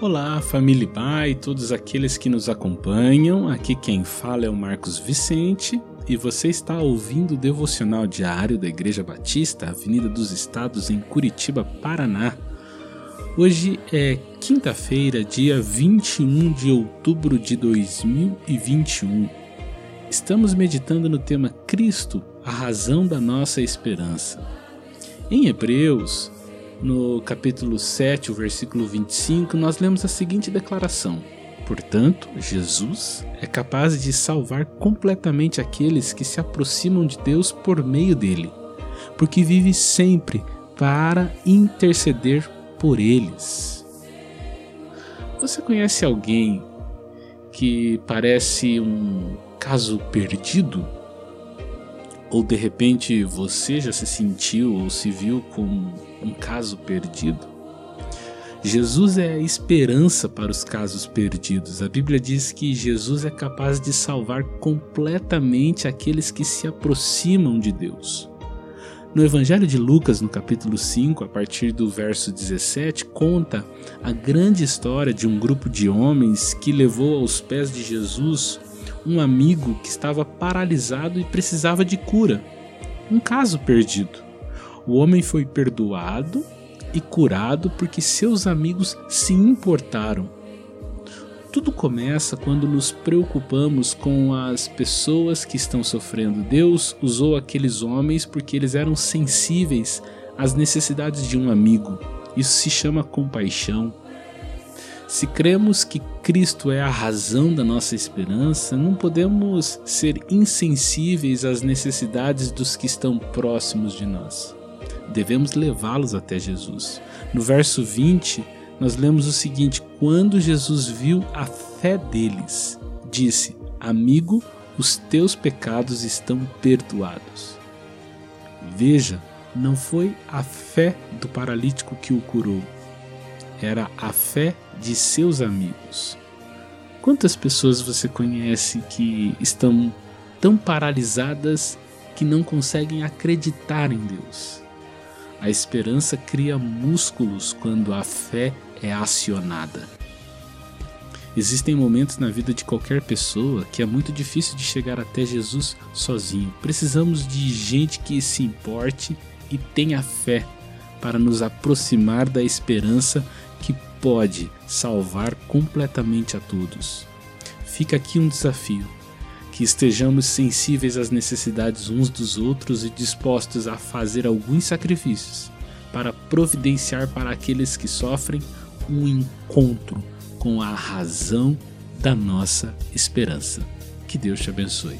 Olá, família Bai, todos aqueles que nos acompanham. Aqui quem fala é o Marcos Vicente e você está ouvindo o devocional diário da Igreja Batista, Avenida dos Estados, em Curitiba, Paraná. Hoje é quinta-feira, dia 21 de outubro de 2021. Estamos meditando no tema Cristo, a razão da nossa esperança. Em Hebreus, no capítulo 7, o versículo 25, nós lemos a seguinte declaração: Portanto, Jesus é capaz de salvar completamente aqueles que se aproximam de Deus por meio dele, porque vive sempre para interceder por eles. Você conhece alguém que parece um caso perdido? Ou de repente você já se sentiu ou se viu como um caso perdido? Jesus é a esperança para os casos perdidos. A Bíblia diz que Jesus é capaz de salvar completamente aqueles que se aproximam de Deus. No Evangelho de Lucas, no capítulo 5, a partir do verso 17, conta a grande história de um grupo de homens que levou aos pés de Jesus um amigo que estava paralisado e precisava de cura. Um caso perdido. O homem foi perdoado e curado porque seus amigos se importaram. Tudo começa quando nos preocupamos com as pessoas que estão sofrendo. Deus usou aqueles homens porque eles eram sensíveis às necessidades de um amigo. Isso se chama compaixão. Se cremos que Cristo é a razão da nossa esperança, não podemos ser insensíveis às necessidades dos que estão próximos de nós. Devemos levá-los até Jesus. No verso 20, nós lemos o seguinte: Quando Jesus viu a fé deles, disse: Amigo, os teus pecados estão perdoados. Veja, não foi a fé do paralítico que o curou, era a fé de seus amigos. Quantas pessoas você conhece que estão tão paralisadas que não conseguem acreditar em Deus? A esperança cria músculos quando a fé é acionada. Existem momentos na vida de qualquer pessoa que é muito difícil de chegar até Jesus sozinho. Precisamos de gente que se importe e tenha fé para nos aproximar da esperança que pode salvar completamente a todos. Fica aqui um desafio: que estejamos sensíveis às necessidades uns dos outros e dispostos a fazer alguns sacrifícios para providenciar para aqueles que sofrem um encontro com a razão da nossa esperança. Que Deus te abençoe.